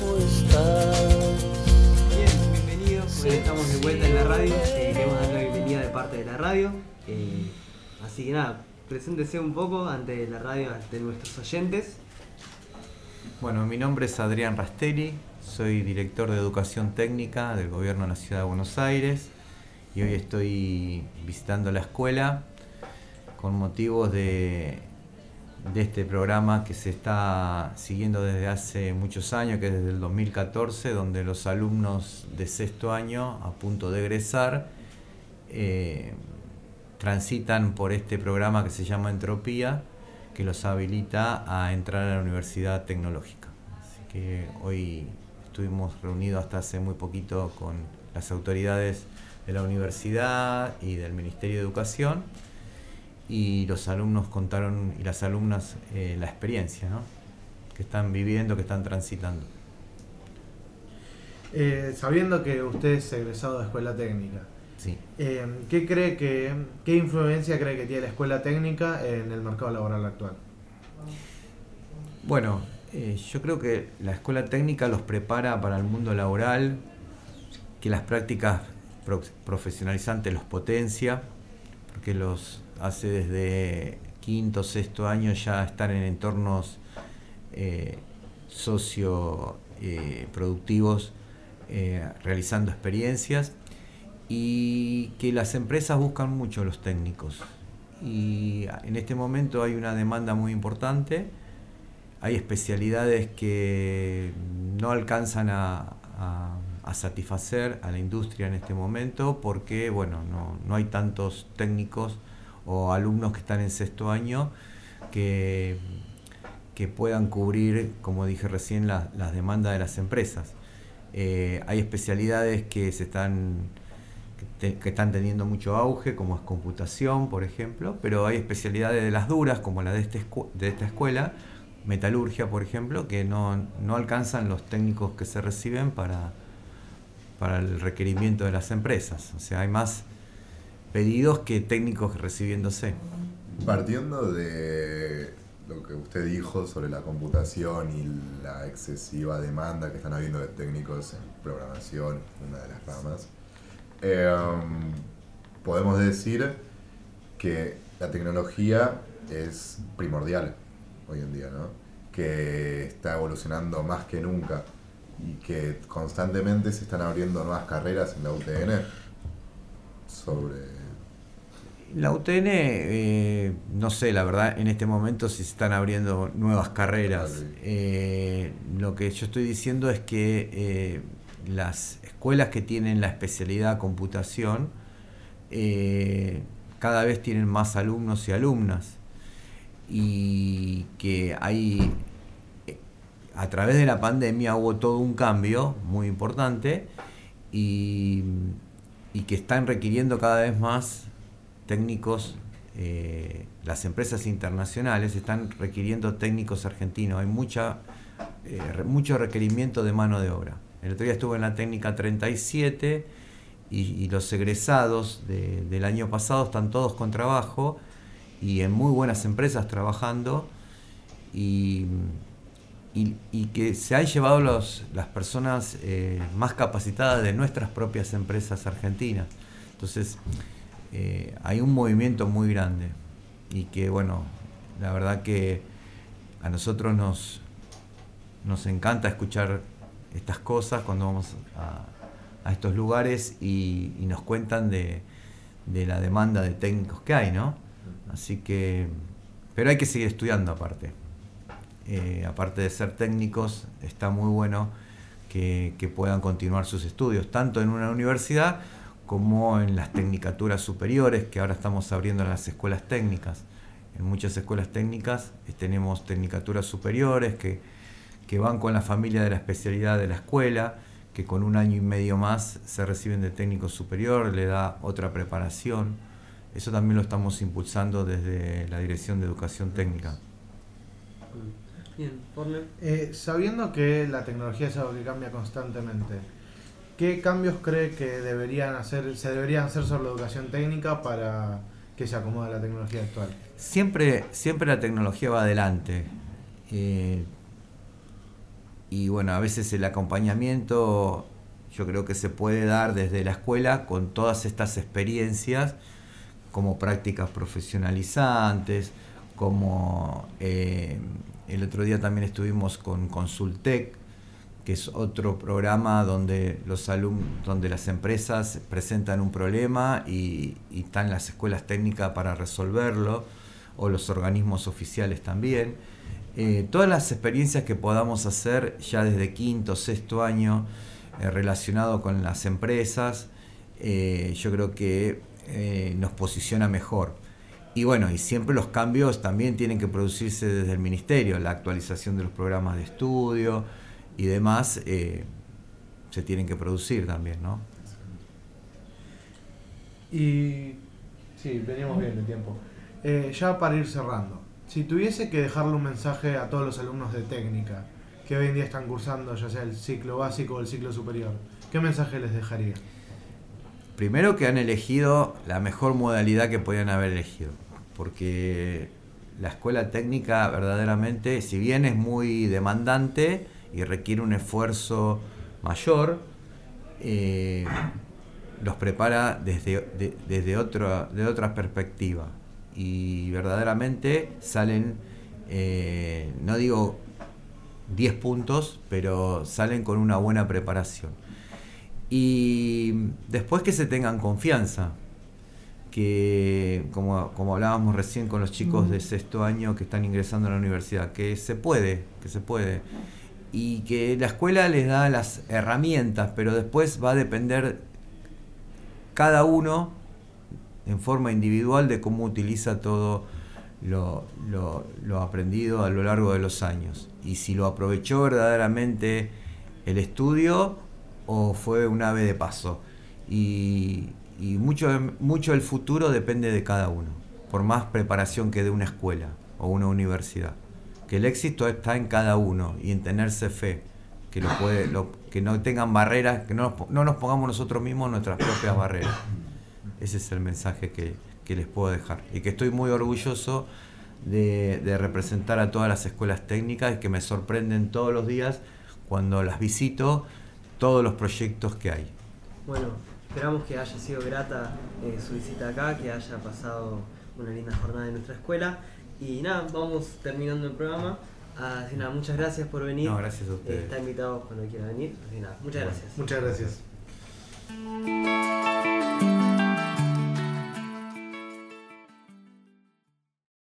¿cómo estás? Bien, bienvenidos. Hoy estamos de vuelta en la radio. Eh, queremos dar la bienvenida de parte de la radio. Eh, así que nada, preséntese un poco ante la radio, ante nuestros oyentes. Bueno, mi nombre es Adrián Rastelli, soy director de Educación Técnica del Gobierno de la Ciudad de Buenos Aires y hoy estoy visitando la escuela con motivos de, de este programa que se está siguiendo desde hace muchos años, que es desde el 2014, donde los alumnos de sexto año a punto de egresar eh, transitan por este programa que se llama Entropía, que los habilita a entrar a la Universidad Tecnológica. Así que hoy estuvimos reunidos hasta hace muy poquito con las autoridades de la universidad y del Ministerio de Educación y los alumnos contaron y las alumnas eh, la experiencia ¿no? que están viviendo, que están transitando. Eh, sabiendo que usted es egresado de escuela técnica, Sí. eh, ¿qué cree que, qué influencia cree que tiene la escuela técnica en el mercado laboral actual? Bueno, yo creo que la escuela técnica los prepara para el mundo laboral, que las prácticas pro- profesionalizantes los potencia, porque los hace desde quinto, sexto año ya estar en entornos eh, socio eh, eh, realizando experiencias y que las empresas buscan mucho los técnicos. Y en este momento hay una demanda muy importante, hay especialidades que no alcanzan a- a satisfacer a la industria en este momento porque bueno, no, no hay tantos técnicos o alumnos que están en sexto año que, que puedan cubrir, como dije recién, la- las demandas de las empresas. Eh, hay especialidades que se están están teniendo mucho auge, como es computación, por ejemplo, pero hay especialidades de las duras, como la de, este de esta escuela, metalurgia, por ejemplo, que no, no alcanzan los técnicos que se reciben para, para el requerimiento de las empresas. O sea, hay más pedidos que técnicos recibiéndose. Partiendo de lo que usted dijo sobre la computación y la excesiva demanda que están habiendo de técnicos en programación, una de las ramas, em, podemos decir que la tecnología es primordial hoy en día, ¿no? que está evolucionando más que nunca y que constantemente se están abriendo nuevas carreras en la UTN sobre La UTN, eh, no sé, la verdad, en este momento si se están abriendo nuevas carreras. Eh, lo que yo estoy diciendo es que eh, las escuelas que tienen la especialidad computación cada vez tienen más alumnos y alumnas. Y que hay, a través de la pandemia hubo todo un cambio muy importante y, que están requiriendo cada vez más técnicos, eh, las empresas internacionales están requiriendo técnicos argentinos. Hay mucha, eh, mucho requerimiento de mano de obra. El otro día estuve en la técnica 37 y, los egresados de- del año pasado están todos con trabajo y en muy buenas empresas trabajando y, y- que se han llevado los- las personas eh, más capacitadas de nuestras propias empresas argentinas. Entonces, eh, hay un movimiento muy grande y que, bueno, la verdad que a nosotros nos, nos encanta escuchar estas cosas cuando vamos a, a estos lugares y, y nos cuentan de, de la demanda de técnicos que hay, ¿no? Así que, pero hay que seguir estudiando aparte. Eh, aparte de ser técnicos, está muy bueno que, puedan continuar sus estudios, tanto en una universidad como en las tecnicaturas superiores, que ahora estamos abriendo en las escuelas técnicas. En muchas escuelas técnicas eh, tenemos tecnicaturas superiores que, que van con la familia de la especialidad de la escuela, que con un año y medio más se reciben de técnico superior, le da otra preparación. Eso también lo estamos impulsando desde la Dirección de Educación Técnica. Bien. Eh, sabiendo que la tecnología es algo que cambia constantemente, ¿qué cambios cree que deberían hacer, se deberían hacer sobre la educación técnica para que se acomode a la tecnología actual? Siempre, siempre la tecnología va adelante. Eh, y bueno, a veces el acompañamiento yo creo que se puede dar desde la escuela con todas estas experiencias como prácticas profesionalizantes, como eh, el otro día también estuvimos con Consultec, que es otro programa donde las empresas presentan un problema y, están las escuelas técnicas para resolverlo, o los organismos oficiales también. Eh, todas las experiencias que podamos hacer ya desde quinto, sexto año, eh, relacionado con las empresas, eh, yo creo que nos posiciona mejor. Y bueno, y siempre los cambios también tienen que producirse desde el ministerio, la actualización de los programas de estudio y demás se tienen que producir también, ¿no? Y sí, veníamos bien de tiempo. ya para ir cerrando, si tuviese que dejarle un mensaje a todos los alumnos de técnica, que hoy en día están cursando, ya sea el ciclo básico o el ciclo superior, ¿qué mensaje les dejaría? Primero que han elegido la mejor modalidad que podían haber elegido, porque la escuela técnica verdaderamente, si bien es muy demandante y requiere un esfuerzo mayor, eh, los prepara desde, desde otra, de perspectiva y verdaderamente salen, eh, no digo 10 puntos, pero salen con una buena preparación. Y después que se tengan confianza, que como, como hablábamos recién con los chicos de sexto año que están ingresando a la universidad, que se puede, que se puede. Y que la escuela les da las herramientas, pero después va a depender cada uno en forma individual de cómo utiliza todo lo, lo, aprendido a lo largo de los años y si lo aprovechó verdaderamente el estudio o fue un ave de paso. Y, y mucho, mucho del futuro depende de cada uno, por más preparación que dé una escuela o una universidad. Que el éxito está en cada uno y en tenerse fe, que, puede, que no tengan barreras, que no, no nos pongamos nosotros mismos nuestras propias barreras. Ese es el mensaje que, que les puedo dejar. Y que estoy muy orgulloso de, representar a todas las escuelas técnicas y que me sorprenden todos los días cuando las visito, todos los proyectos que hay. Bueno, esperamos que haya sido grata eh, su visita acá, que haya pasado una linda jornada en nuestra escuela. Y nada, vamos terminando el programa. Así nada, muchas gracias por venir. No, gracias a ustedes. está invitado cuando quiera venir. Así nada, muchas gracias. Muchas gracias.